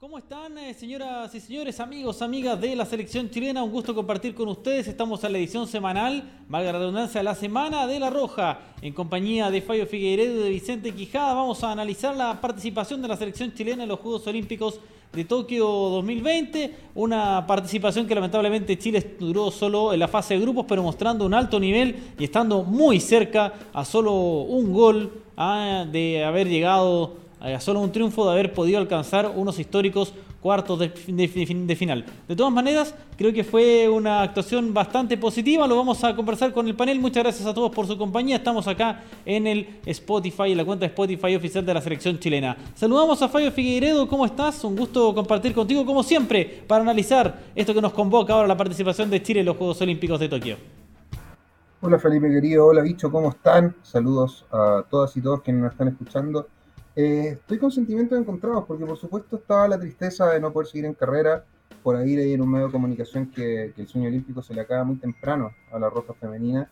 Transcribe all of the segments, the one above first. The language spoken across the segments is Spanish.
¿Cómo están, eh, señoras y señores, amigos, amigas de la selección chilena? Un gusto compartir con ustedes. Estamos en la edición semanal, valga la redundancia, la Semana de la Roja, en compañía de Fabio Figueiredo y de Vicente Quijada. Vamos a analizar la participación de la selección chilena en los Juegos Olímpicos de Tokio 2020. Una participación que lamentablemente Chile duró solo en la fase de grupos, pero mostrando un alto nivel y estando muy cerca a solo un gol ah, de haber llegado solo un triunfo de haber podido alcanzar unos históricos cuartos de, final. De todas maneras, creo que fue una actuación bastante positiva. Lo vamos a conversar con el panel. Muchas gracias a todos por su compañía. Estamos acá en el Spotify, en la cuenta de Spotify oficial de la selección chilena. Saludamos a Fabio Figueiredo. ¿Cómo estás? Un gusto compartir contigo, como siempre, para analizar esto que nos convoca ahora la participación de Chile en los Juegos Olímpicos de Tokio. Hola Felipe querido, hola bicho, ¿cómo están? Saludos a todas y todos quienes nos están escuchando. Eh, estoy con sentimientos encontrados porque por supuesto estaba la tristeza de no poder seguir en carrera, por ahí en un medio de comunicación que, el sueño olímpico se le acaba muy temprano a la roja femenina.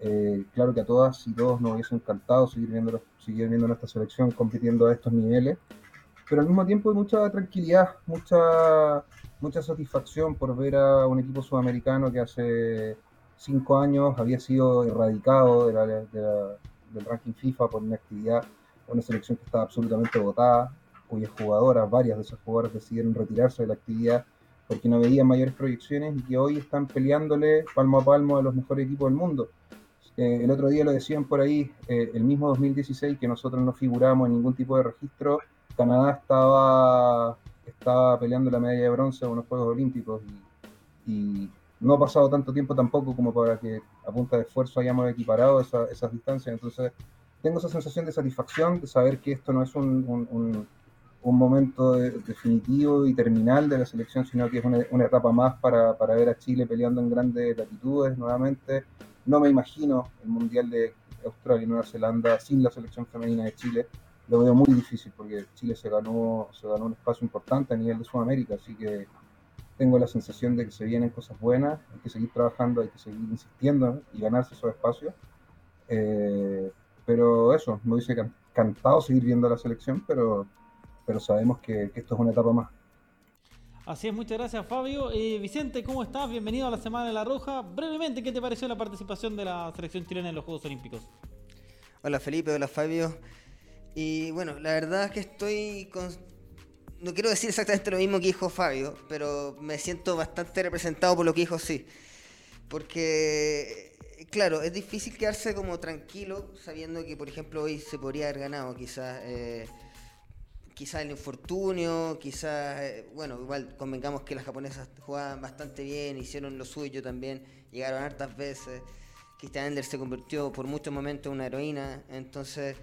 Eh, claro que a todas y todos nos hubiese encantado seguir viendo, seguir viendo nuestra selección compitiendo a estos niveles, pero al mismo tiempo hay mucha tranquilidad, mucha, mucha satisfacción por ver a un equipo sudamericano que hace cinco años había sido erradicado del ranking FIFA por inactividad una selección que estaba absolutamente votada, cuyas jugadoras, varias de esas jugadoras decidieron retirarse de la actividad porque no veían mayores proyecciones y que hoy están peleándole palmo a palmo a los mejores equipos del mundo. Eh, el otro día lo decían por ahí, eh, el mismo 2016 que nosotros no figuramos en ningún tipo de registro, Canadá estaba, estaba peleando la medalla de bronce en unos Juegos Olímpicos y, no ha pasado tanto tiempo tampoco como para que a punta de esfuerzo hayamos equiparado esas distancias. Entonces, tengo esa sensación de satisfacción de saber que esto no es un, un, momento definitivo y terminal de la selección, sino que es una, etapa más para, para, ver a Chile peleando en grandes latitudes nuevamente. No me imagino el Mundial de Australia y Nueva Zelanda sin la selección femenina de Chile. Lo veo muy difícil porque Chile se ganó, se ganó un espacio importante a nivel de Sudamérica, así que tengo la sensación de que se vienen cosas buenas, hay que seguir trabajando, hay que seguir insistiendo y ganarse esos espacios. Eh, pero eso, me hubiese encantado seguir viendo la selección, pero, pero sabemos que, esto es una etapa más. Así es, muchas gracias Fabio. Eh, Vicente, ¿cómo estás? Bienvenido a la Semana de la Roja. Brevemente, ¿qué te pareció la participación de la selección chilena en los Juegos Olímpicos? Hola Felipe, hola Fabio. Y bueno, la verdad es que estoy con... No quiero decir exactamente lo mismo que dijo Fabio, pero me siento bastante representado por lo que dijo sí. Porque claro, es difícil quedarse como tranquilo sabiendo que, por ejemplo, hoy se podría haber ganado quizás. Eh, quizás el infortunio, quizás, eh, bueno, igual convengamos que las japonesas jugaban bastante bien, hicieron lo suyo también, llegaron hartas veces. Christian Ender se convirtió por muchos momentos en una heroína, entonces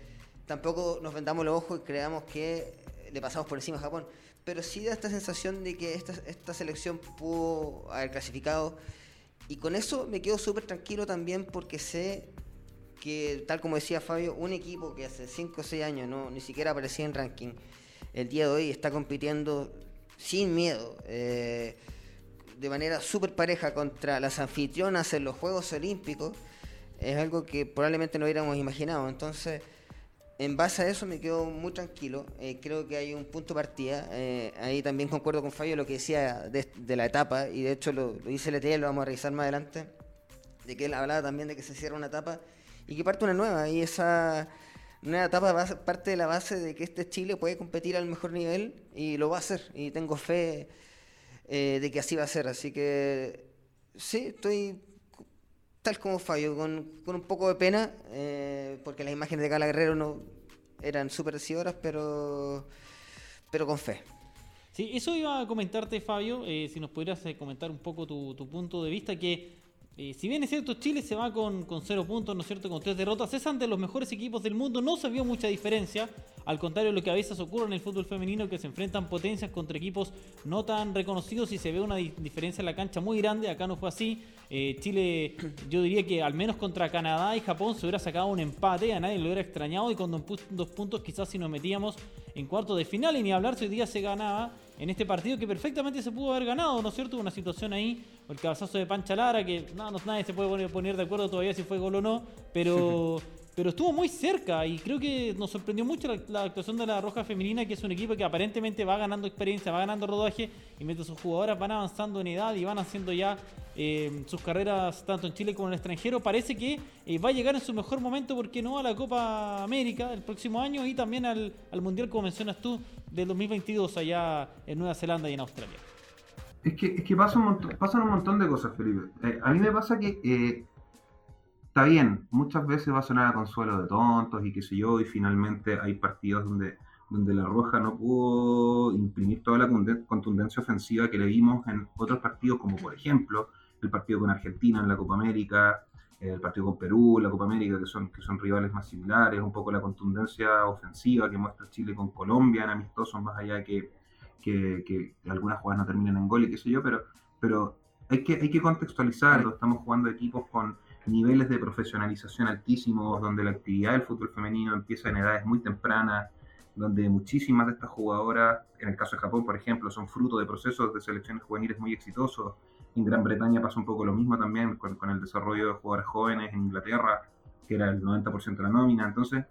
tampoco nos vendamos los ojos y creamos que le pasamos por encima a Japón, pero sí da esta sensación de que esta, esta selección pudo haber clasificado y con eso me quedo súper tranquilo también porque sé que, tal como decía Fabio, un equipo que hace 5 o 6 años no ni siquiera aparecía en ranking, el día de hoy está compitiendo sin miedo, eh, de manera súper pareja contra las anfitrionas en los Juegos Olímpicos, es algo que probablemente no hubiéramos imaginado. Entonces, en base a eso me quedo muy tranquilo. Eh, creo que hay un punto de partida. Eh, ahí también concuerdo con Fabio lo que decía de, la etapa, y de hecho lo, dice el lo vamos a revisar más adelante, de que él hablaba también de que se cierra una etapa y que parte una nueva. Y esa nueva etapa va parte de la base de que este Chile puede competir al mejor nivel y lo va a hacer. Y tengo fe eh, de que así va a ser. Así que sí, estoy tal como Fabio, con, un poco de pena, eh, porque las imágenes de Cala Guerrero no eran súper decidoras, pero, pero con fe. Sí, eso iba a comentarte, Fabio, eh, si nos pudieras eh, comentar un poco tu, punto de vista, que si bien es cierto, Chile se va con, con cero puntos, ¿no es cierto? Con tres derrotas, es ante los mejores equipos del mundo, no se vio mucha diferencia, al contrario de lo que a veces ocurre en el fútbol femenino, que se enfrentan potencias contra equipos no tan reconocidos y se ve una diferencia en la cancha muy grande, acá no fue así. Eh, Chile, yo diría que al menos contra Canadá y Japón se hubiera sacado un empate, a nadie lo hubiera extrañado y con dos puntos quizás si nos metíamos en cuarto de final y ni hablar si hoy día se ganaba en este partido que perfectamente se pudo haber ganado, ¿no es cierto? Una situación ahí, el cabezazo de Pancha Lara, que no, nadie se puede poner, de acuerdo todavía si fue gol o no, pero pero estuvo muy cerca y creo que nos sorprendió mucho la, actuación de la Roja Femenina, que es un equipo que aparentemente va ganando experiencia, va ganando rodaje y mientras sus jugadoras van avanzando en edad y van haciendo ya eh, sus carreras tanto en Chile como en el extranjero, parece que eh, va a llegar en su mejor momento, porque no a la Copa América el próximo año y también al, Mundial, como mencionas tú, del 2022 allá en Nueva Zelanda y en Australia. Es que, es que pasa un montón, pasan un montón de cosas, Felipe. Eh, a mí me pasa que está bien, muchas veces va a sonar a consuelo de tontos y qué sé yo, y finalmente hay partidos donde, donde la Roja no pudo imprimir toda la contundencia ofensiva que le vimos en otros partidos, como por ejemplo el partido con Argentina en la Copa América, el partido con Perú, la Copa América, que son, que son rivales más similares, un poco la contundencia ofensiva que muestra Chile con Colombia en amistosos, más allá que, que, que algunas jugadas no terminen en gol y qué sé yo, pero, pero hay, que, hay que contextualizarlo, estamos jugando equipos con niveles de profesionalización altísimos, donde la actividad del fútbol femenino empieza en edades muy tempranas, donde muchísimas de estas jugadoras, en el caso de Japón, por ejemplo, son fruto de procesos de selecciones juveniles muy exitosos. En Gran Bretaña pasa un poco lo mismo también con, el desarrollo de jugadores jóvenes en Inglaterra, que era el 90% de la nómina. Entonces,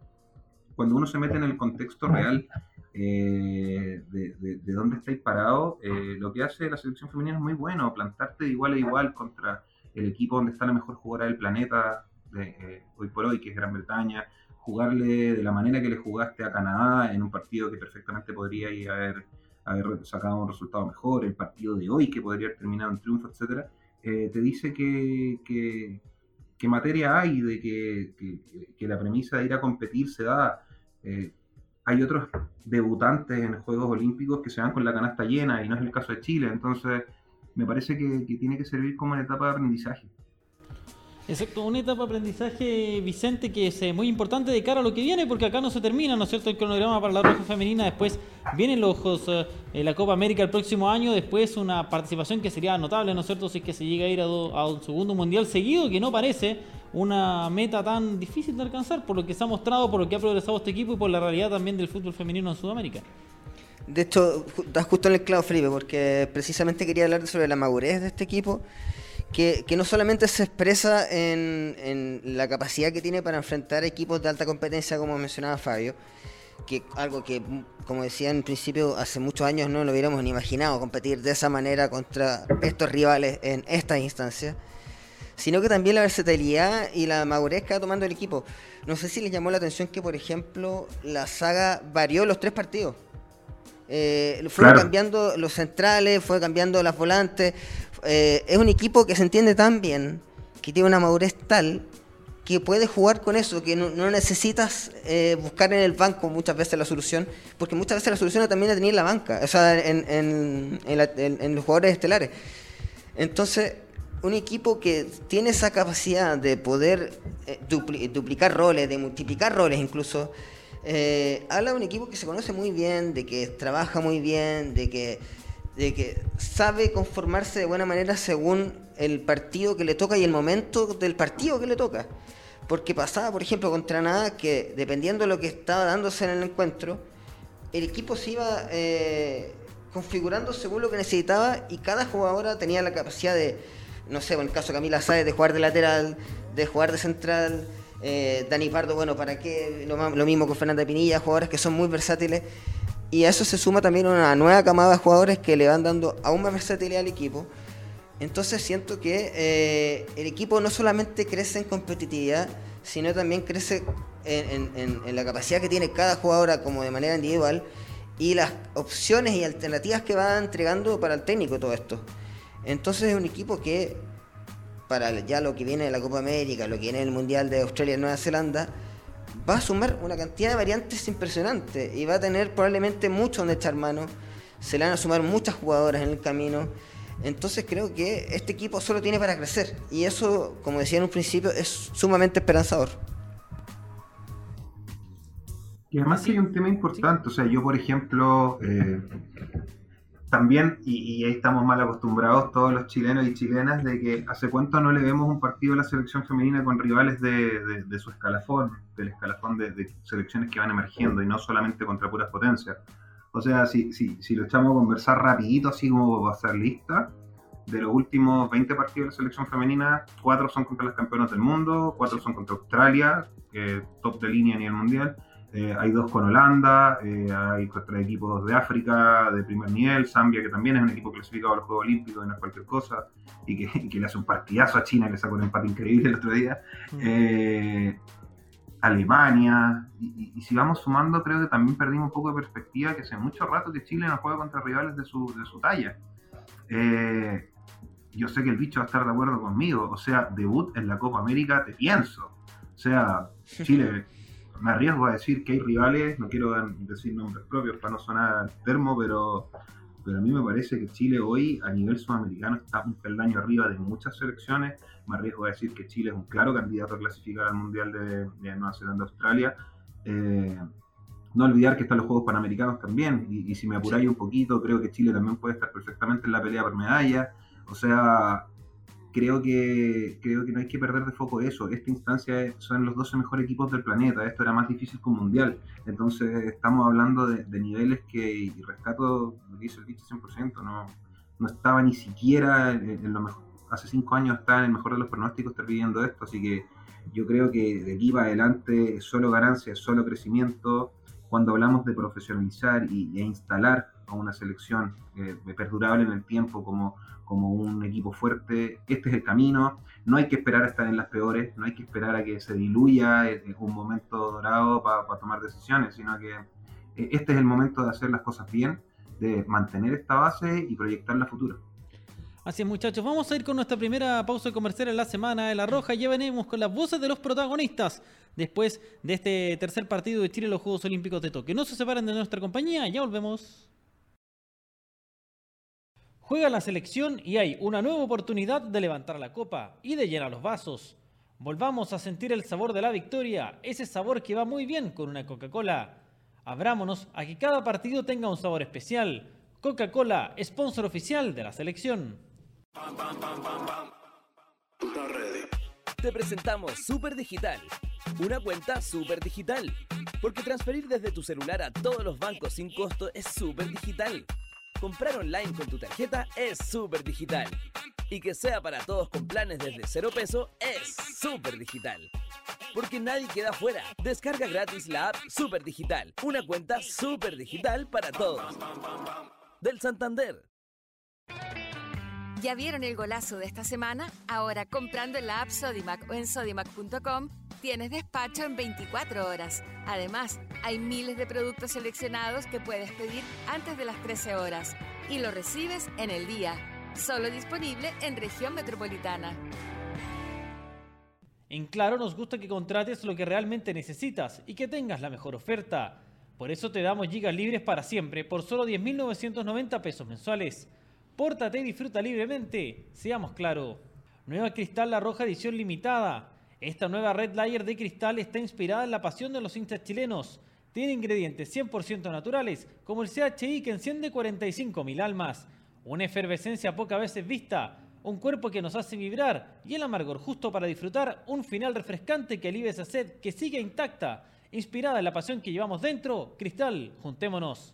cuando uno se mete en el contexto real eh, de, de, dónde estáis parado, eh, lo que hace la selección femenina es muy bueno, plantarte de igual a igual contra el equipo donde está la mejor jugadora del planeta eh, hoy por hoy, que es Gran Bretaña, jugarle de la manera que le jugaste a Canadá en un partido que perfectamente podría haber, haber sacado un resultado mejor, el partido de hoy que podría haber terminado en triunfo, etcétera, eh, te dice que, que, materia hay de que, que, la premisa de ir a competir se da. Eh, hay otros debutantes en Juegos Olímpicos que se van con la canasta llena y no es el caso de Chile, entonces me parece que, tiene que servir como una etapa de aprendizaje. Exacto, una etapa de aprendizaje, Vicente, que es eh, muy importante de cara a lo que viene, porque acá no se termina, ¿no es cierto?, el cronograma para la Roja Femenina. Después vienen los eh, la Copa América el próximo año, después una participación que sería notable, ¿no es cierto?, si es que se llega a ir a, un segundo mundial seguido, que no parece una meta tan difícil de alcanzar, por lo que se ha mostrado, por lo que ha progresado este equipo y por la realidad también del fútbol femenino en Sudamérica. De hecho, estás justo en el clavo, Felipe, porque precisamente quería hablar sobre la madurez de este equipo, que, no solamente se expresa en, la capacidad que tiene para enfrentar equipos de alta competencia, como mencionaba Fabio, que algo que, como decía en principio, hace muchos años no lo hubiéramos ni imaginado, competir de esa manera contra estos rivales en estas instancias, sino que también la versatilidad y la madurez que va tomando el equipo. No sé si les llamó la atención que, por ejemplo, la saga varió los tres partidos. Eh, fue cambiando los centrales, fue cambiando las volantes. Eh, es un equipo que se entiende tan bien, que tiene una madurez tal, que puedes jugar con eso, que no, necesitas eh, buscar en el banco muchas veces la solución, porque muchas veces la solución también la tenía en la banca, o sea, en, los jugadores estelares. Entonces, un equipo que tiene esa capacidad de poder duplicar roles, de multiplicar roles incluso, eh, habla de un equipo que se conoce muy bien, de que trabaja muy bien, de que, de que sabe conformarse de buena manera según el partido que le toca y el momento del partido que le toca. Porque pasaba, por ejemplo, contra nada que dependiendo de lo que estaba dándose en el encuentro, el equipo se iba eh, configurando según lo que necesitaba y cada jugadora tenía la capacidad de, no sé, en el caso de Camila Sáez, de jugar de lateral, de jugar de central, eh, Dani Pardo, bueno, ¿para qué? Lo, mismo con Fernanda Pinilla, jugadores que son muy versátiles. Y a eso se suma también una nueva camada de jugadores que le van dando aún más versatilidad al equipo. Entonces siento que eh, el equipo no solamente crece en competitividad, sino también crece en, la capacidad que tiene cada jugadora como de manera individual y las opciones y alternativas que va entregando para el técnico todo esto. Entonces es un equipo que para ya lo que viene de la Copa América, lo que viene del Mundial de Australia y Nueva Zelanda, va a sumar una cantidad de variantes impresionante y va a tener probablemente mucho donde echar mano. Se le van a sumar muchas jugadoras en el camino. Entonces creo que este equipo solo tiene para crecer y eso, como decía en un principio, es sumamente esperanzador. Y además hay un tema importante, o sea, yo por ejemplo, eh, también, y, ahí estamos mal acostumbrados todos los chilenos y chilenas, de que hace cuánto no le vemos un partido a la selección femenina con rivales de, su escalafón, del escalafón de, selecciones que van emergiendo y no solamente contra puras potencias. O sea, si, si, si lo echamos a conversar rapidito, así como para hacer lista, de los últimos 20 partidos de la selección femenina, cuatro son contra las campeonas del mundo, cuatro son contra Australia, que top de línea a nivel mundial. Eh, hay dos con Holanda, eh, hay contra equipos de África de primer nivel, Zambia, que también es un equipo clasificado a los Juegos Olímpicos y no es cualquier cosa, y que, que le hace un partidazo a China, que sacó un empate increíble el otro día. Mm. Eh, Alemania, y, si vamos sumando, creo que también perdimos un poco de perspectiva que hace mucho rato que Chile no juega contra rivales de su, de su talla. Yo sé que el bicho va a estar de acuerdo conmigo, o sea, debut en la Copa América, te pienso. O sea, Chile, me arriesgo a decir que hay rivales, no quiero decir nombres propios para no sonar termo, pero, pero a mí me parece que Chile hoy a nivel sudamericano está un peldaño arriba de muchas selecciones. Me arriesgo a decir que Chile es un claro candidato a clasificar al Mundial de, Nueva Zelanda-Australia. Eh, no olvidar que están los Juegos Panamericanos también, y, y si me apuráis un poquito, creo que Chile también puede estar perfectamente en la pelea por medalla. O sea, creo que, creo que no hay que perder de foco eso. Esta instancia son los 12 mejores equipos del planeta. Esto era más difícil que un mundial. Entonces, estamos hablando de, niveles que, y rescato lo dice el dicho 100%, no, no estaba ni siquiera. Hace cinco años está en el mejor de los pronósticos estar pidiendo esto. Así que yo creo que de aquí para adelante solo ganancia, es solo crecimiento. Cuando hablamos de profesionalizar y, e instalar a una selección eh, perdurable en el tiempo como como un equipo fuerte. Este es el camino. No hay que esperar a estar en las peores, no hay que esperar a que se diluya en un momento dorado para tomar decisiones, sino que eh, este es el momento de hacer las cosas bien, de mantener esta base y proyectar la futura. Así es, muchachos. Vamos a ir con nuestra primera pausa comercial en la semana de La Roja. Ya venimos con las voces de los protagonistas después de este tercer partido de Chile en los Juegos Olímpicos de Tokio. No se separen de nuestra compañía, ya volvemos. Juega la selección y hay una nueva oportunidad de levantar la copa y de llenar los vasos. Volvamos a sentir el sabor de la victoria, ese sabor que va muy bien con una Coca-Cola. Abrámonos a que cada partido tenga un sabor especial. Coca-Cola, sponsor oficial de la selección. Te presentamos Super Digital, una cuenta super digital, porque transferir desde tu celular a todos los bancos sin costo es súper digital. Comprar online con tu tarjeta es súper digital. Y que sea para todos con planes desde cero peso es súper digital. Porque nadie queda fuera. Descarga gratis la app Super Digital. Una cuenta súper digital para todos. Del Santander. ¿Ya vieron el golazo de esta semana? Ahora comprando en la app Sodimac o en sodimac.com tienes despacho en 24 horas. Además, hay miles de productos seleccionados que puedes pedir antes de las 13 horas y lo recibes en el día. Solo disponible en región metropolitana. En Claro nos gusta que contrates lo que realmente necesitas y que tengas la mejor oferta. Por eso te damos gigas libres para siempre por solo 10.990 pesos mensuales. Pórtate y disfruta libremente. Seamos claro. Nueva Cristal La Roja edición limitada. Esta nueva Red Layer de cristal está inspirada en la pasión de los hinchas chilenos. Tiene ingredientes 100% naturales, como el CHI que enciende 45.000 almas, una efervescencia pocas veces vista, un cuerpo que nos hace vibrar y el amargor justo para disfrutar un final refrescante que alivia esa sed que sigue intacta. Inspirada en la pasión que llevamos dentro, Cristal, juntémonos.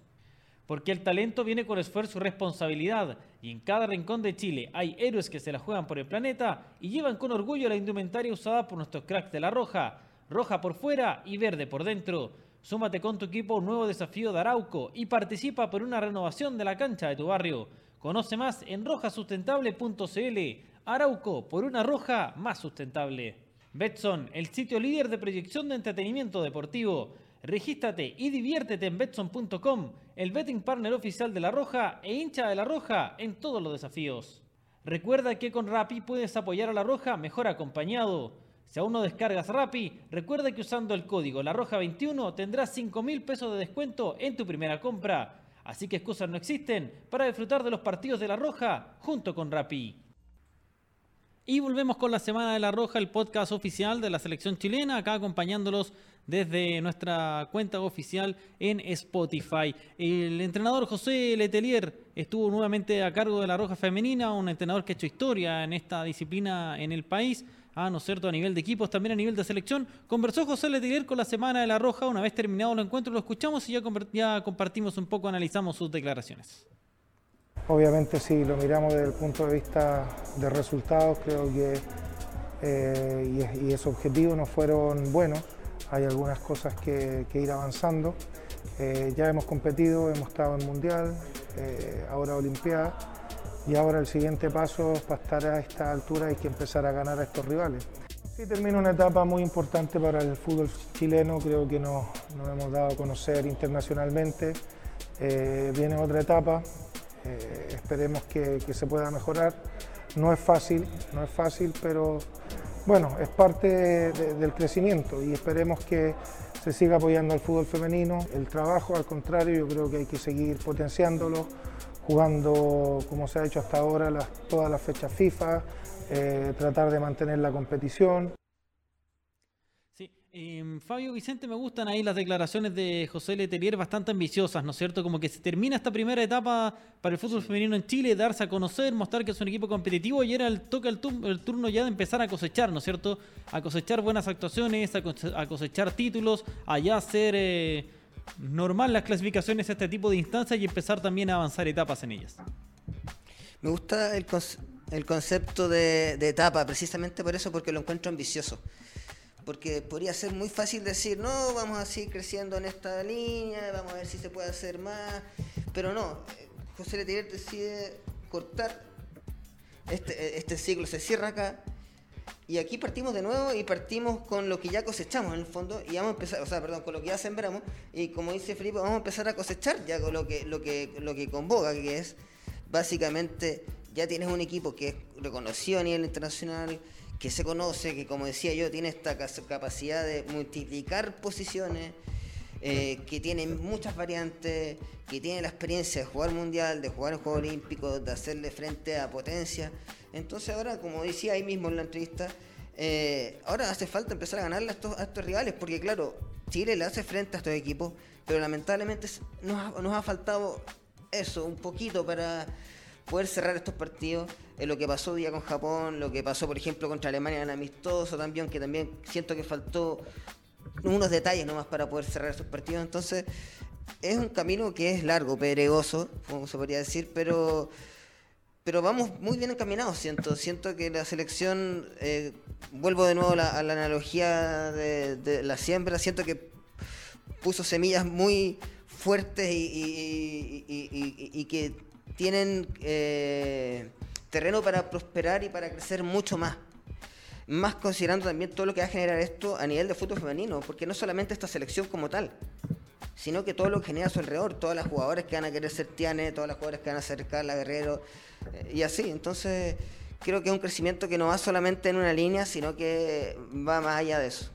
Porque el talento viene con esfuerzo y responsabilidad, y en cada rincón de Chile hay héroes que se la juegan por el planeta y llevan con orgullo la indumentaria usada por nuestros cracks de la Roja, roja por fuera y verde por dentro. Súmate con tu equipo a un nuevo desafío de Arauco y participa por una renovación de la cancha de tu barrio. Conoce más en rojasustentable.cl. Arauco, por una roja más sustentable. Betson, el sitio líder de proyección de entretenimiento deportivo. Regístrate y diviértete en Betson.com, el betting partner oficial de La Roja e hincha de La Roja en todos los desafíos. Recuerda que con Rappi puedes apoyar a La Roja mejor acompañado. Si aún no descargas Rappi, recuerda que usando el código La Roja 21 tendrás 5 mil pesos de descuento en tu primera compra. Así que excusas no existen para disfrutar de los partidos de La Roja junto con Rappi. Y volvemos con la Semana de la Roja, el podcast oficial de la selección chilena, acá acompañándolos desde nuestra cuenta oficial en Spotify. El entrenador José Letelier estuvo nuevamente a cargo de la Roja Femenina, un entrenador que ha hecho historia en esta disciplina en el país. Ah, ¿no cierto? A nivel de equipos, también a nivel de selección. Conversó José Letelier con la Semana de la Roja. Una vez terminado el encuentro, lo escuchamos y ya, ya compartimos un poco, analizamos sus declaraciones. Obviamente si lo miramos desde el punto de vista de resultados, creo que eh, y, esos objetivos no fueron buenos. Hay algunas cosas que, ir avanzando. Eh, ya hemos competido, hemos estado en Mundial, eh, ahora Olimpiada y ahora el siguiente paso para estar a esta altura hay que empezar a ganar a estos rivales. Sí, termina una etapa muy importante para el fútbol chileno, creo que nos, hemos dado a conocer internacionalmente. viene otra etapa, esperemos que, que se pueda mejorar. No es fácil, no es fácil, pero bueno, es parte del crecimiento y esperemos que se siga apoyando al fútbol femenino. El trabajo, al contrario, yo creo que hay que seguir potenciándolo, jugando como se ha hecho hasta ahora todas las fechas FIFA, eh, tratar de mantener la competición. Eh, Fabio Vicente, me gustan ahí las declaraciones de José Letelier bastante ambiciosas, ¿no es cierto? Como que se termina esta primera etapa para el fútbol femenino en Chile, darse a conocer, mostrar que es un equipo competitivo y era el toque el, turno ya de empezar a cosechar, ¿no es cierto? A cosechar buenas actuaciones, a cosechar títulos, allá hacer eh, normal las clasificaciones a este tipo de instancias y empezar también a avanzar etapas en ellas. Me gusta el, concepto de etapa, precisamente por eso, porque lo encuentro ambicioso porque podría ser muy fácil decir, no, vamos a seguir creciendo en esta línea, vamos a ver si se puede hacer más, pero no, eh, José Letelier decide cortar, este, eh, este ciclo se cierra acá, y aquí partimos de nuevo y partimos con lo que ya cosechamos en el fondo, y vamos a empezar, o sea, perdón, con lo que ya sembramos, y como dice Felipe, vamos a empezar a cosechar ya con lo que, lo que, lo que convoca, que es básicamente, ya tienes un equipo que es reconocido a nivel internacional, que se conoce, que como decía yo, tiene esta capacidad de multiplicar posiciones, eh, que tiene muchas variantes, que tiene la experiencia de jugar mundial, de jugar en Juegos Olímpicos, de hacerle frente a potencia. Entonces ahora, como decía ahí mismo en la entrevista, eh, ahora hace falta empezar a ganarle a estos, a estos, rivales, porque claro, Chile le hace frente a estos equipos, pero lamentablemente nos ha faltado eso, un poquito para poder cerrar estos partidos. en lo que pasó día con Japón, lo que pasó, por ejemplo, contra Alemania en amistoso también, que también siento que faltó unos detalles nomás para poder cerrar estos partidos. Entonces, es un camino que es largo, pedregoso, como se podría decir, pero pero vamos muy bien encaminados, siento. Siento que la selección, eh, vuelvo de nuevo a la, analogía de, la siembra, siento que puso semillas muy fuertes y que tienen eh, terreno para prosperar y para crecer mucho más. Más considerando también todo lo que va a generar esto a nivel de fútbol femenino, porque no solamente esta selección como tal, sino que todo lo que genera a su alrededor, todas las jugadoras que van a querer ser Tiane, todas las jugadoras que van a ser Carla Guerrero, eh, y así. Entonces, creo que es un crecimiento que no va solamente en una línea, sino que va más allá de eso.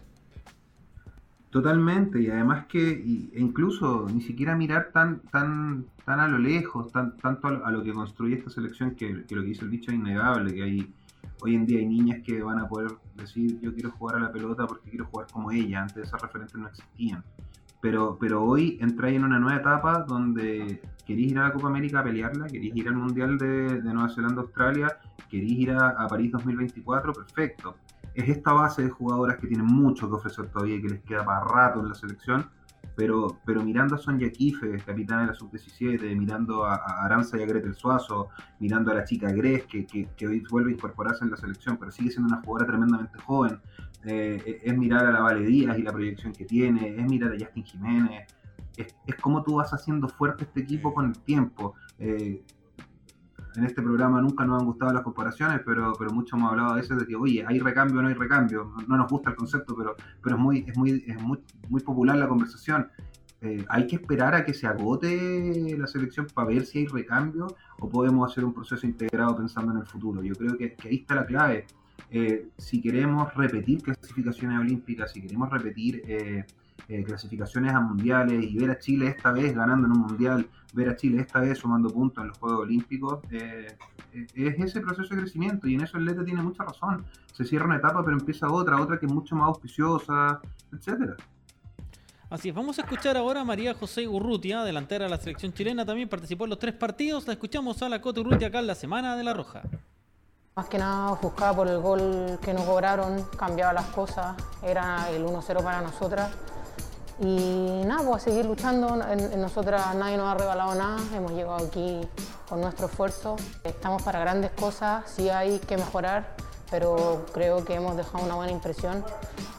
Totalmente, y además que e incluso ni siquiera mirar tan tan tan a lo lejos, tan, tanto a lo, que construye esta selección, que, lo que dice el dicho es innegable, que hay hoy en día hay niñas que van a poder decir yo quiero jugar a la pelota porque quiero jugar como ella, antes esas referentes no existían. Pero, pero hoy entráis en una nueva etapa donde queréis ir a la Copa América a pelearla, queréis ir al Mundial de, Nueva Zelanda-Australia, queréis ir a, a París 2024, perfecto es esta base de jugadoras que tienen mucho que ofrecer todavía y que les queda para rato en la selección, pero, pero mirando a Sonja Kife, capitana de la sub-17, mirando a, Aranza y a Gretel Suazo, mirando a la chica Gres, que, que, hoy vuelve a incorporarse en la selección, pero sigue siendo una jugadora tremendamente joven, eh, es mirar a la Vale Díaz y la proyección que tiene, es mirar a Justin Jiménez, es, es como tú vas haciendo fuerte este equipo con el tiempo. Eh, en este programa nunca nos han gustado las comparaciones, pero, pero mucho hemos hablado a veces de que, oye, hay recambio o no hay recambio. No, nos gusta el concepto, pero, pero es, muy, es, muy, es muy, muy popular la conversación. Eh, hay que esperar a que se agote la selección para ver si hay recambio o podemos hacer un proceso integrado pensando en el futuro. Yo creo que, ahí está la clave. Eh, si queremos repetir clasificaciones olímpicas, si queremos repetir eh, clasificaciones a mundiales y ver a Chile esta vez ganando en un mundial, ver a Chile esta vez sumando puntos en los Juegos Olímpicos, eh, eh, es ese proceso de crecimiento y en eso el Lete tiene mucha razón. Se cierra una etapa pero empieza otra, otra que es mucho más auspiciosa, etcétera. Así es, vamos a escuchar ahora a María José Urrutia, delantera de la selección chilena, también participó en los tres partidos. La escuchamos a la Cote Urrutia acá en la Semana de la Roja. Más que nada buscaba por el gol que nos cobraron, cambiaba las cosas, era el 1-0 para nosotras Y nada, pues a seguir luchando. En, nosotras nadie nos ha regalado nada. Hemos llegado aquí con nuestro esfuerzo. Estamos para grandes cosas. Sí hay que mejorar, pero creo que hemos dejado una buena impresión.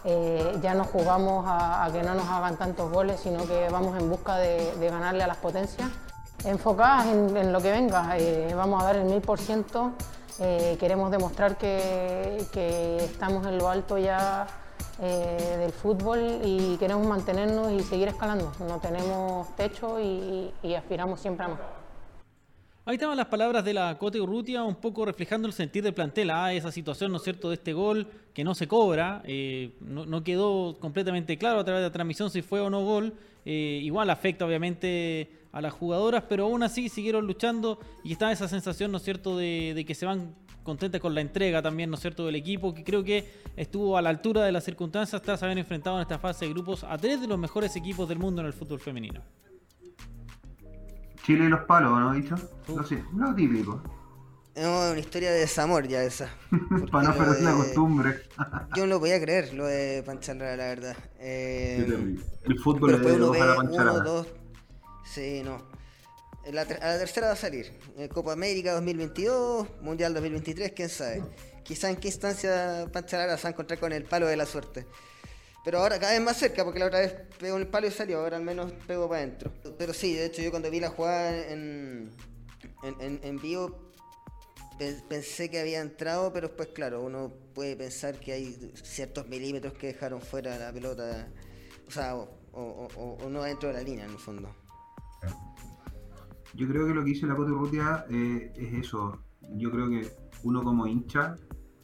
Eh, ya no jugamos a, que no nos hagan tantos goles, sino que vamos en busca de, ganarle a las potencias. Enfocadas en, lo que venga, eh, vamos a dar el mil por ciento. Eh, queremos demostrar que estamos en lo alto ya eh, del fútbol y queremos mantenernos y seguir escalando. No tenemos techo y, aspiramos siempre a más. Ahí estaban las palabras de la Cote Urrutia, un poco reflejando el sentir del plantel, ah, esa situación, ¿no es cierto?, de este gol que no se cobra, eh, no, quedó completamente claro a través de la transmisión si fue o no gol, eh, igual afecta obviamente a las jugadoras, pero aún así siguieron luchando y está esa sensación, ¿no es cierto?, de que se van contenta con la entrega también, ¿no es cierto?, del equipo, que creo que estuvo a la altura de las circunstancias tras haber enfrentado en esta fase de grupos a tres de los mejores equipos del mundo en el fútbol femenino. Chile y los palos, ¿no, dicho? No sé, lo típico. Es una historia de desamor ya esa. Para no perder la costumbre. yo no lo podía creer, lo de Pancharra, la verdad. Eh, el fútbol es de dos a la Pancharra. Sí, no a la tercera va a salir. Eh, Copa América 2022, Mundial 2023, quién sabe. Quizá en qué instancia Panchalara se va a encontrar con el palo de la suerte. Pero ahora cada vez más cerca, porque la otra vez pegó el palo y salió, ahora al menos pegó para adentro. Pero sí, de hecho yo cuando vi la jugada en, en, vivo pensé que había entrado, pero pues claro, uno puede pensar que hay ciertos milímetros que dejaron fuera la pelota, o sea, o, o no dentro de la línea en el fondo. Yo creo que lo que hizo la Cote eh, es eso. Yo creo que uno como hincha,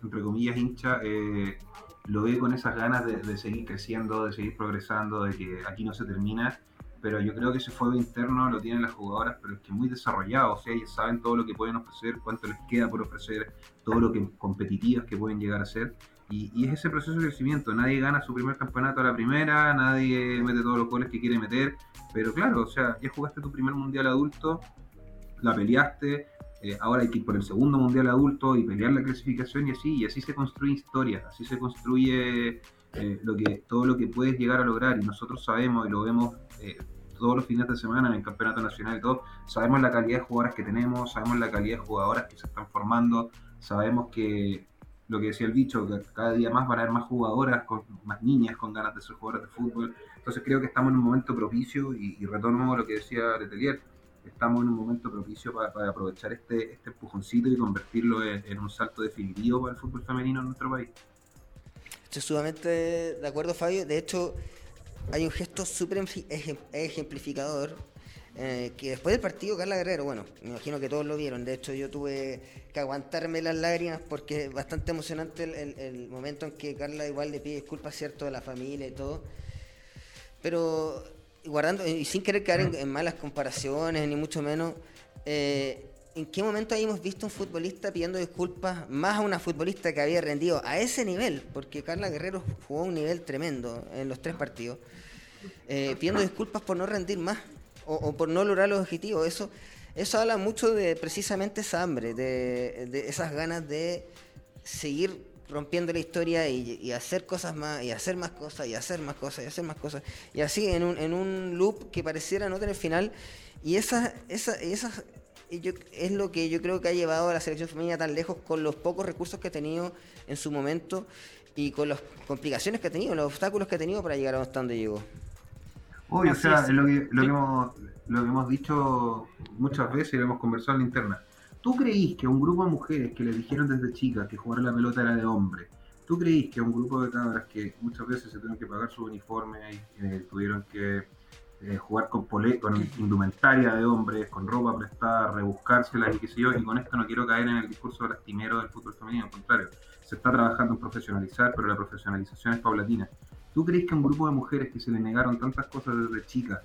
entre comillas hincha, eh, lo ve con esas ganas de, seguir creciendo, de seguir progresando, de que aquí no se termina. Pero yo creo que ese fuego interno lo tienen las jugadoras, pero es que muy desarrollado. O sea, ellas saben todo lo que pueden ofrecer, cuánto les queda por ofrecer, todo lo que competitivas que pueden llegar a ser. Y, es ese proceso de crecimiento. Nadie gana su primer campeonato a la primera, nadie mete todos los goles que quiere meter. Pero claro, o sea, ya jugaste tu primer mundial adulto, la peleaste, eh, ahora hay que ir por el segundo mundial adulto y pelear la clasificación y así, y así se construye historia, así se construye eh, todo lo que puedes llegar a lograr. Y nosotros sabemos y lo vemos eh, todos los fines de semana en el campeonato nacional y todo, sabemos la calidad de jugadoras que tenemos, sabemos la calidad de jugadoras que se están formando, sabemos que lo que decía el bicho, que cada día más van a haber más jugadoras, con, más niñas con ganas de ser jugadoras de fútbol. Entonces creo que estamos en un momento propicio y, y retorno a lo que decía Letelier. Estamos en un momento propicio para, aprovechar este, este empujoncito y convertirlo en, un salto definitivo para el fútbol femenino en nuestro país. Estoy sumamente de acuerdo, Fabio. De hecho, hay un gesto súper ejemplificador eh, que después del partido, Carla Guerrero, bueno, me imagino que todos lo vieron, de hecho yo tuve que aguantarme las lágrimas porque es bastante emocionante el, momento en que Carla igual le pide disculpas, ¿cierto?, a la familia y todo. Pero guardando, y sin querer caer en, malas comparaciones, ni mucho menos, eh, ¿en qué momento hemos visto un futbolista pidiendo disculpas más a una futbolista que había rendido a ese nivel? Porque Carla Guerrero jugó un nivel tremendo en los tres partidos, eh, pidiendo disculpas por no rendir más o, por no lograr los objetivos. Eso, eso habla mucho de precisamente esa hambre, de, esas ganas de seguir rompiendo la historia y, hacer cosas más, y hacer más cosas, y hacer más cosas, y hacer más cosas. Y así en un, en un loop que pareciera no tener final. Y esa, esa, esas es lo que yo creo que ha llevado a la selección femenina tan lejos con los pocos recursos que ha tenido en su momento y con las complicaciones que ha tenido, los obstáculos que ha tenido para llegar a donde llegó. Uy, o sea, es lo que, lo, que hemos, lo que hemos dicho muchas veces y lo hemos conversado en la interna. ¿Tú creís que un grupo de mujeres que les dijeron desde chicas que jugar la pelota era de hombre, ¿tú creís que un grupo de cabras que muchas veces se tuvieron que pagar su uniforme y eh, tuvieron que eh, jugar con, con indumentaria de hombres, con ropa prestada, rebuscársela y qué sé yo, y con esto no quiero caer en el discurso lastimero del fútbol femenino, al contrario, se está trabajando en profesionalizar, pero la profesionalización es paulatina. ¿Tú crees que un grupo de mujeres que se le negaron tantas cosas desde chicas,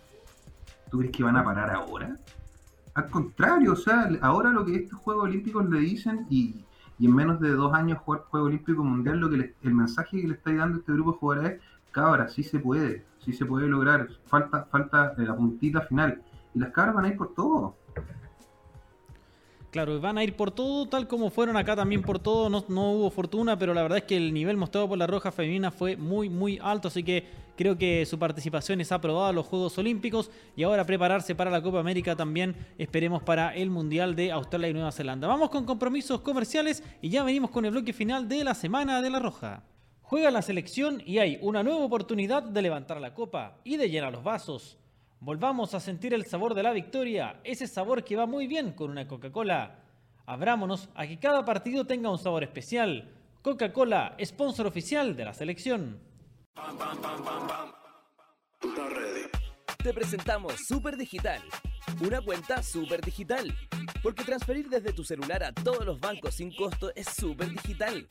¿tú crees que van a parar ahora? Al contrario, o sea, ahora lo que estos Juegos Olímpicos le dicen y, en menos de dos años jugar Juego Olímpico Mundial, lo que el mensaje que le está dando este grupo de jugadores es, cabra, sí se puede, sí se puede lograr, falta, falta la puntita final. Y las cabras van a ir por todo. Claro, van a ir por todo, tal como fueron acá también por todo. No, no, hubo fortuna, pero la verdad es que el nivel mostrado por la Roja Femenina fue muy, muy alto. Así que creo que su participación es aprobada a los Juegos Olímpicos. Y ahora prepararse para la Copa América también, esperemos para el Mundial de Australia y Nueva Zelanda. Vamos con compromisos comerciales y ya venimos con el bloque final de la Semana de la Roja. Juega la selección y hay una nueva oportunidad de levantar la copa y de llenar los vasos. Volvamos a sentir el sabor de la victoria, ese sabor que va muy bien con una Coca-Cola. Abrámonos a que cada partido tenga un sabor especial. Coca-Cola, sponsor oficial de la selección. Te presentamos Super Digital, una cuenta super digital, porque transferir desde tu celular a todos los bancos sin costo es super digital.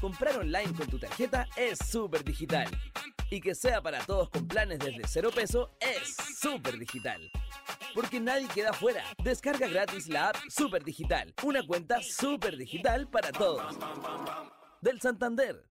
Comprar online con tu tarjeta es super digital. Y que sea para todos con planes desde cero peso es súper digital. Porque nadie queda fuera. Descarga gratis la app Super Digital. Una cuenta súper digital para todos. Del Santander.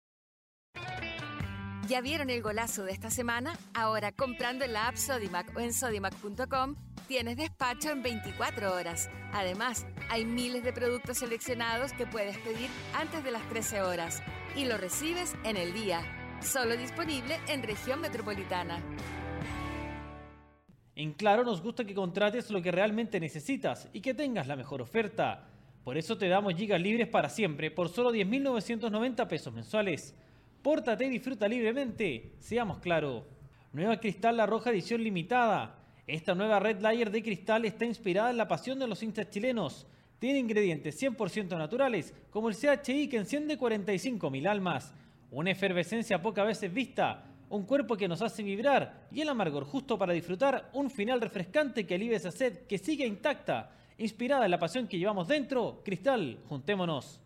¿Ya vieron el golazo de esta semana? Ahora comprando en la app Sodimac o en sodimac.com tienes despacho en 24 horas. Además, hay miles de productos seleccionados que puedes pedir antes de las 13 horas y lo recibes en el día. Solo disponible en región metropolitana. En Claro nos gusta que contrates lo que realmente necesitas y que tengas la mejor oferta. Por eso te damos gigas libres para siempre por solo 10.990 pesos mensuales. Pórtate y disfruta libremente. Seamos claro. Nueva Cristal La Roja edición limitada. Esta nueva Red Layer de cristal está inspirada en la pasión de los hinchas chilenos. Tiene ingredientes 100% naturales, como el CHI que enciende 45.000 almas, una efervescencia pocas veces vista, un cuerpo que nos hace vibrar y el amargor justo para disfrutar un final refrescante que alivia esa sed que sigue intacta. Inspirada en la pasión que llevamos dentro, Cristal, juntémonos.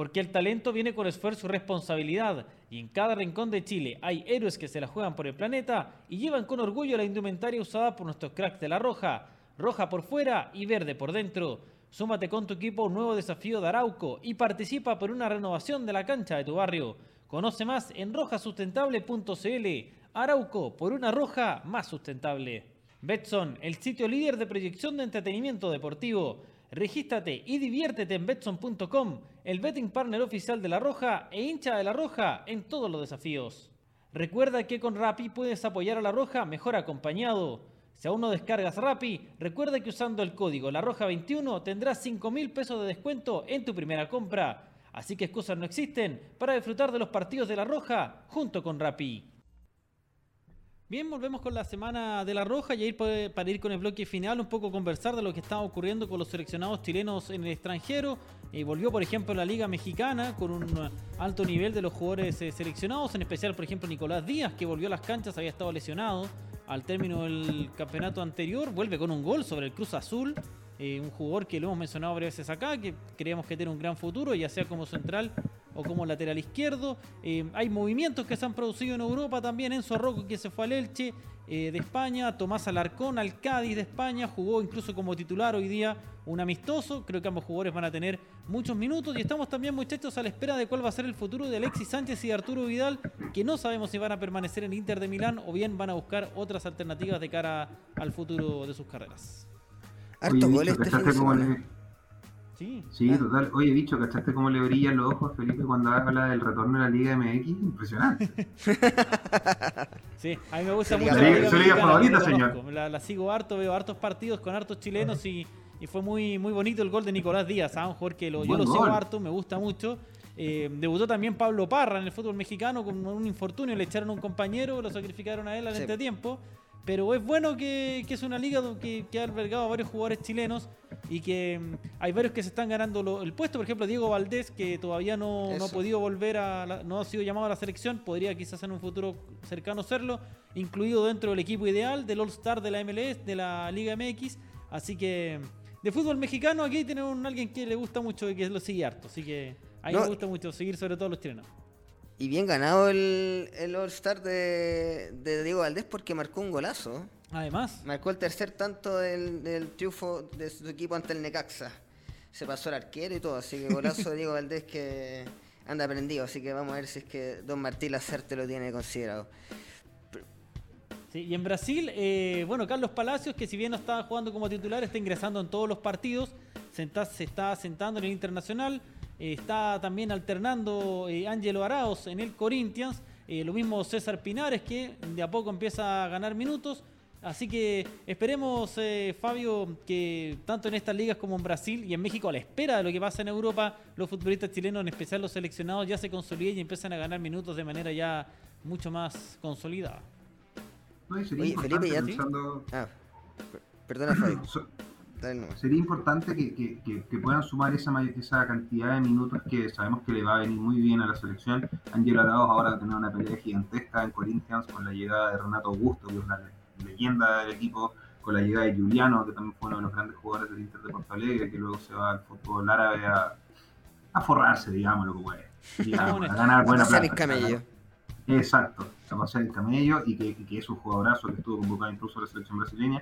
Porque el talento viene con esfuerzo y responsabilidad, y en cada rincón de Chile hay héroes que se la juegan por el planeta y llevan con orgullo la indumentaria usada por nuestros cracks de la Roja, roja por fuera y verde por dentro. Súmate con tu equipo a un nuevo desafío de Arauco y participa por una renovación de la cancha de tu barrio. Conoce más en rojasustentable.cl. Arauco, por una roja más sustentable. Betson, el sitio líder de proyección de entretenimiento deportivo. Regístrate y diviértete en betson.com, el betting partner oficial de La Roja e hincha de La Roja en todos los desafíos. Recuerda que con Rappi puedes apoyar a La Roja mejor acompañado. Si aún no descargas Rappi, recuerda que usando el código La Roja 21 tendrás 5 mil pesos de descuento en tu primera compra. Así que excusas no existen para disfrutar de los partidos de La Roja junto con Rappi. Bien, volvemos con la semana de la Roja y para ir con el bloque final, un poco conversar de lo que está ocurriendo con los seleccionados chilenos en el extranjero. y volvió, por ejemplo, la Liga Mexicana con un alto nivel de los jugadores eh, seleccionados, en especial, por ejemplo, Nicolás Díaz, que volvió a las canchas, había estado lesionado al término del campeonato anterior, vuelve con un gol sobre el Cruz Azul. Eh, un jugador que lo hemos mencionado varias veces acá, que creemos que tiene un gran futuro, ya sea como central o como lateral izquierdo. Eh, hay movimientos que se han producido en Europa también. Enzo Rocco que se fue al Elche eh, de España, Tomás Alarcón al Cádiz de España, jugó incluso como titular hoy día un amistoso. Creo que ambos jugadores van a tener muchos minutos y estamos también muchachos a la espera de cuál va a ser el futuro de Alexis Sánchez y Arturo Vidal, que no sabemos si van a permanecer en Inter de Milán o bien van a buscar otras alternativas de cara al futuro de sus carreras. Hartos goles este Sí, sí total. Oye, dicho, ¿cachaste cómo le brillan los ojos a Felipe cuando habla del retorno a la Liga MX? Impresionante. sí, a mí me gusta mucho. La liga, favorita, señor. La, sigo harto, veo hartos partidos con hartos chilenos y, fue muy, muy bonito el gol de Nicolás Díaz, a ¿ah? un jugador que lo, yo lo sigo harto, me gusta mucho. Eh, debutó también Pablo Parra en el fútbol mexicano con un infortunio, le echaron a un compañero, lo sacrificaron a él al este tiempo. Pero es bueno que, es una liga que, que, ha albergado a varios jugadores chilenos y que mm, hay varios que se están ganando el puesto. Por ejemplo, Diego Valdés, que todavía no, ha podido volver a. no ha sido llamado a la selección, podría quizás en un futuro cercano serlo, incluido dentro del equipo ideal del All-Star de la MLS, de la Liga MX. Así que mm, de fútbol mexicano aquí tenemos un alguien que le gusta mucho y que lo sigue harto. Así que a mí me gusta mucho seguir sobre todo los chilenos. Y bien ganado el, el All-Star de, Diego Valdés porque marcó un golazo. Además. Marcó el tercer tanto del, triunfo de su equipo ante el Necaxa. Se pasó el arquero y todo, así que golazo de Diego Valdés que anda prendido. Así que vamos a ver si es que Don Martín Lacerte lo tiene considerado. Sí, y en Brasil, eh, bueno, Carlos Palacios, que si bien no está jugando como titular, está ingresando en todos los partidos, se está, se está sentando en el Internacional, está también alternando eh, Ángelo Araos en el Corinthians, eh, lo mismo César Pinares, que de a poco empieza a ganar minutos. Así que esperemos, eh, Fabio, que tanto en estas ligas como en Brasil y en México, a la espera de lo que pasa en Europa, los futbolistas chilenos, en especial los seleccionados, ya se consoliden y empiezan a ganar minutos de manera ya mucho más consolidada. No, y sería Oye, importante Felipe, ya- pensando- Ah, per- perdona, Fabio. so- Dale nomás. sería importante que, que- que- que puedan sumar esa, esa cantidad de minutos que sabemos que le va a venir muy bien a la selección. Ángel Arauz ahora va a tener una pelea gigantesca en Corinthians con la llegada de Renato Augusto, que es una le- leyenda del equipo, con la llegada de Giuliano, que también fue uno de los grandes jugadores del Inter de Porto Alegre, que luego se va al fútbol árabe a, a forrarse, digamos, lo que puede. Digamos, a ganar buena Pasar plata. el camello. Exacto, a pasar el camello y que, y que es un jugadorazo que estuvo convocado incluso a la selección brasileña.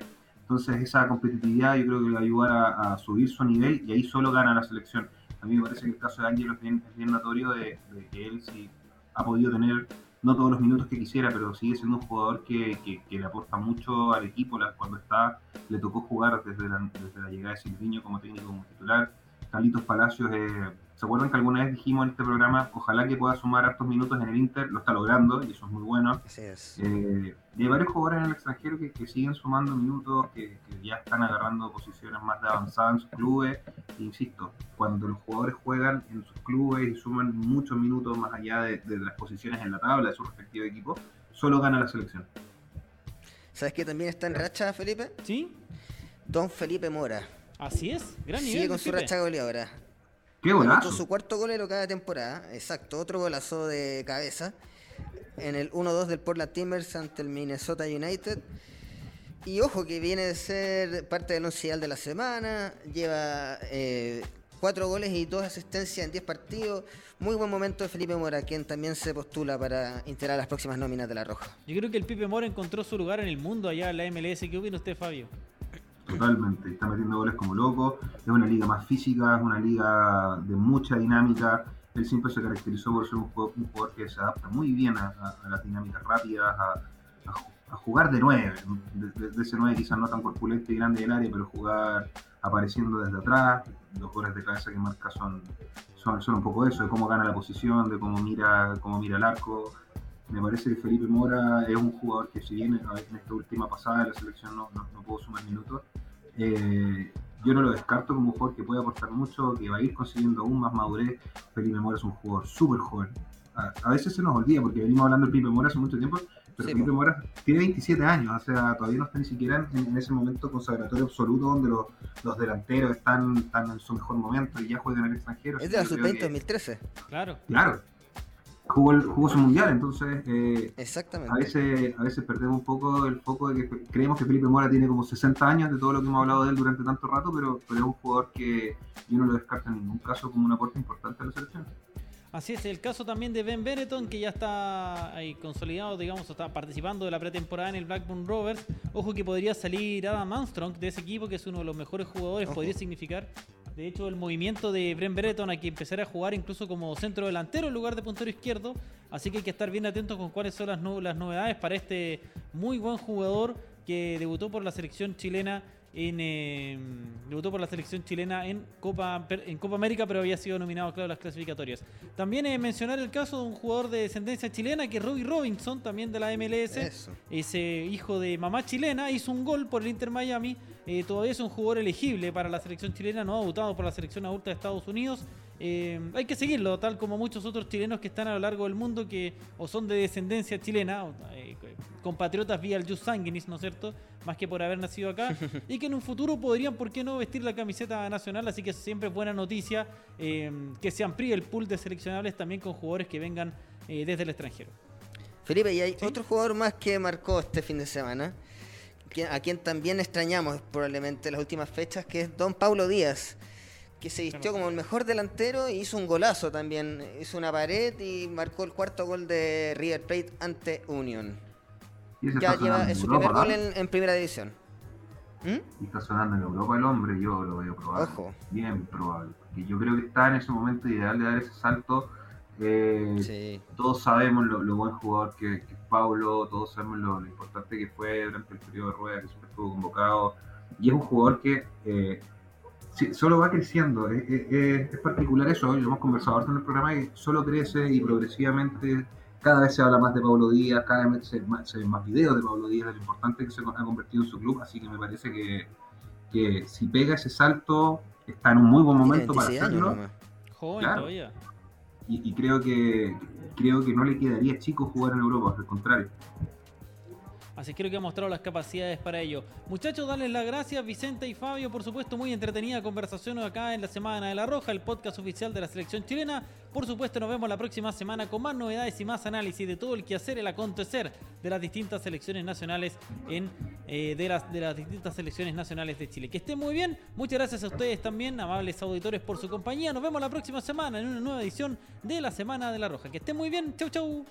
Entonces esa competitividad yo creo que le va a ayudar a, subir su nivel y ahí solo gana la selección. A mí me parece que el caso de Ángelo es bien, es bien notorio de, de que él sí ha podido tener no todos los minutos que quisiera, pero sigue siendo un jugador que, que- que le aporta mucho al equipo. La- cuando está, le tocó jugar desde la, desde la llegada de Silviño como técnico, como titular. Carlitos Palacios, eh, ¿se acuerdan que alguna vez dijimos en este programa, ojalá que pueda sumar hartos minutos en el Inter? Lo está logrando y eso es muy bueno. Así es. Eh, y hay varios jugadores en el extranjero que, que siguen sumando minutos, que, que ya están agarrando posiciones más de avanzada en sus clubes. E insisto, cuando los jugadores juegan en sus clubes y suman muchos minutos más allá de, de las posiciones en la tabla de su respectivo equipo, solo gana la selección. ¿Sabes que también está en racha, Felipe? ¿Sí? Don Felipe Mora. Así es, gran nivel. Sigue con su racha goleadora. ¡Qué golazo! su cuarto golero cada temporada. Exacto, otro golazo de cabeza. En el 1-2 del Portland Timbers ante el Minnesota United. Y ojo que viene de ser parte del once de la semana. Lleva eh, cuatro goles y dos asistencias en 10 partidos. Muy buen momento de Felipe Mora, quien también se postula para integrar las próximas nóminas de la Roja. Yo creo que el Pipe Mora encontró su lugar en el mundo allá en la MLS. ¿Qué opina usted, Fabio? Totalmente, está metiendo goles como loco, es una liga más física, es una liga de mucha dinámica. Él siempre se caracterizó por ser un jugador, un jugador que se adapta muy bien a, las dinámicas rápidas, a, a ju- a jugar de nueve, de ese nueve quizás no tan corpulento y grande del área, pero jugar apareciendo desde atrás. Los goles de cabeza que marca son, son, son un poco eso, de cómo gana la posición, de cómo mira, cómo mira el arco. Me parece que Felipe Mora es un jugador que si bien en esta última pasada de la selección no, no, no pudo sumar minutos, eh, yo no lo descarto como un jugador que puede aportar mucho, que va a ir consiguiendo aún más madurez. Felipe Mora es un jugador súper joven. A, a veces se nos olvida porque venimos hablando de Felipe Mora hace mucho tiempo, pero Sí, Felipe. Mora tiene 27 años, o sea, todavía no está ni siquiera en, en ese momento consagratorio absoluto donde los, los delanteros están, están en su mejor momento y ya juegan en el extranjero. Es de la Yo creo sub-20 que- 2013. Claro. Claro. Jugó, el- jugó su mundial, entonces eh, a veces, a veces perdemos un poco el foco de que creemos que Felipe Mora tiene como 60 años de todo lo que hemos hablado de él durante tanto rato, pero, pero es un jugador que yo no lo descarto en ningún caso como un aporte importante a la selección. Así es, el caso también de Ben Benetton, que ya está ahí consolidado, digamos, está participando de la pretemporada en el Blackburn Rovers. Ojo que podría salir Adam Armstrong de ese equipo, que es uno de los mejores jugadores, Ojo. podría significar. De hecho, el movimiento de Bren Benetton a que empezara a jugar incluso como centro delantero en lugar de puntero izquierdo. Así que hay que estar bien atentos con cuáles son las, no- las novedades para este muy buen jugador que debutó por la selección chilena en eh, debutó por la selección chilena en Copa en Copa América, pero había sido nominado claro a las clasificatorias. También eh, mencionar el caso de un jugador de descendencia chilena que es Robbie Robinson, también de la MLS, Eso. ese hijo de mamá chilena, hizo un gol por el Inter Miami. eh, todavía es un jugador elegible para la selección chilena, no ha debutado por la selección adulta de Estados Unidos. Eh, hay que seguirlo, tal como muchos otros chilenos que están a lo largo del mundo que o son de descendencia chilena, eh, compatriotas vía el Jus Sanguinis, ¿no es cierto? Más que por haber nacido acá, y que en un futuro podrían, ¿por qué no?, vestir la camiseta nacional. Así que siempre es buena noticia eh, que se amplíe el pool de seleccionables también con jugadores que vengan eh, desde el extranjero. Felipe, y hay otro jugador más que marcó este fin de semana, a quien también extrañamos probablemente las últimas fechas, que es Don Paulo Díaz, que se vistió como el mejor delantero y hizo un golazo también. Hizo una pared y marcó el cuarto gol de River Plate ante Union. Y Ya lleva es su en primer Europa, gol en, en primera división. ¿Mm? Y está sonando en Europa el hombre, yo lo veo probable. Ojo. Bien probable. Porque yo creo que está en ese momento ideal de dar ese salto Eh, todos sabemos lo, buen jugador que, es Paulo, todos sabemos lo, importante que fue durante el periodo de rueda, que siempre estuvo convocado. Y es un jugador que eh, solo va creciendo. Es, particular eso, lo hemos conversado en el programa, que solo crece y progresivamente cada vez se habla más de Pablo Díaz, cada vez se, ven más videos de Pablo Díaz, de lo importante que se ha convertido en su club, así que me parece que, que si pega ese salto, está en un muy buen momento para hacerlo. Joven todavía. Y, y, creo que creo que no le quedaría chico jugar en Europa, al contrario. Así que creo que ha mostrado las capacidades para ello. Muchachos, darles las gracias, Vicente y Fabio, por supuesto, muy entretenida conversación acá en la Semana de la Roja, el podcast oficial de la selección chilena. Por supuesto, nos vemos la próxima semana con más novedades y más análisis de todo el quehacer, el acontecer de las distintas selecciones nacionales en eh, de, las, de las distintas selecciones nacionales de Chile. Que estén muy bien. Muchas gracias a ustedes también, amables auditores, por su compañía. Nos vemos la próxima semana en una nueva edición de la Semana de la Roja. Que estén muy bien. Chau, chau.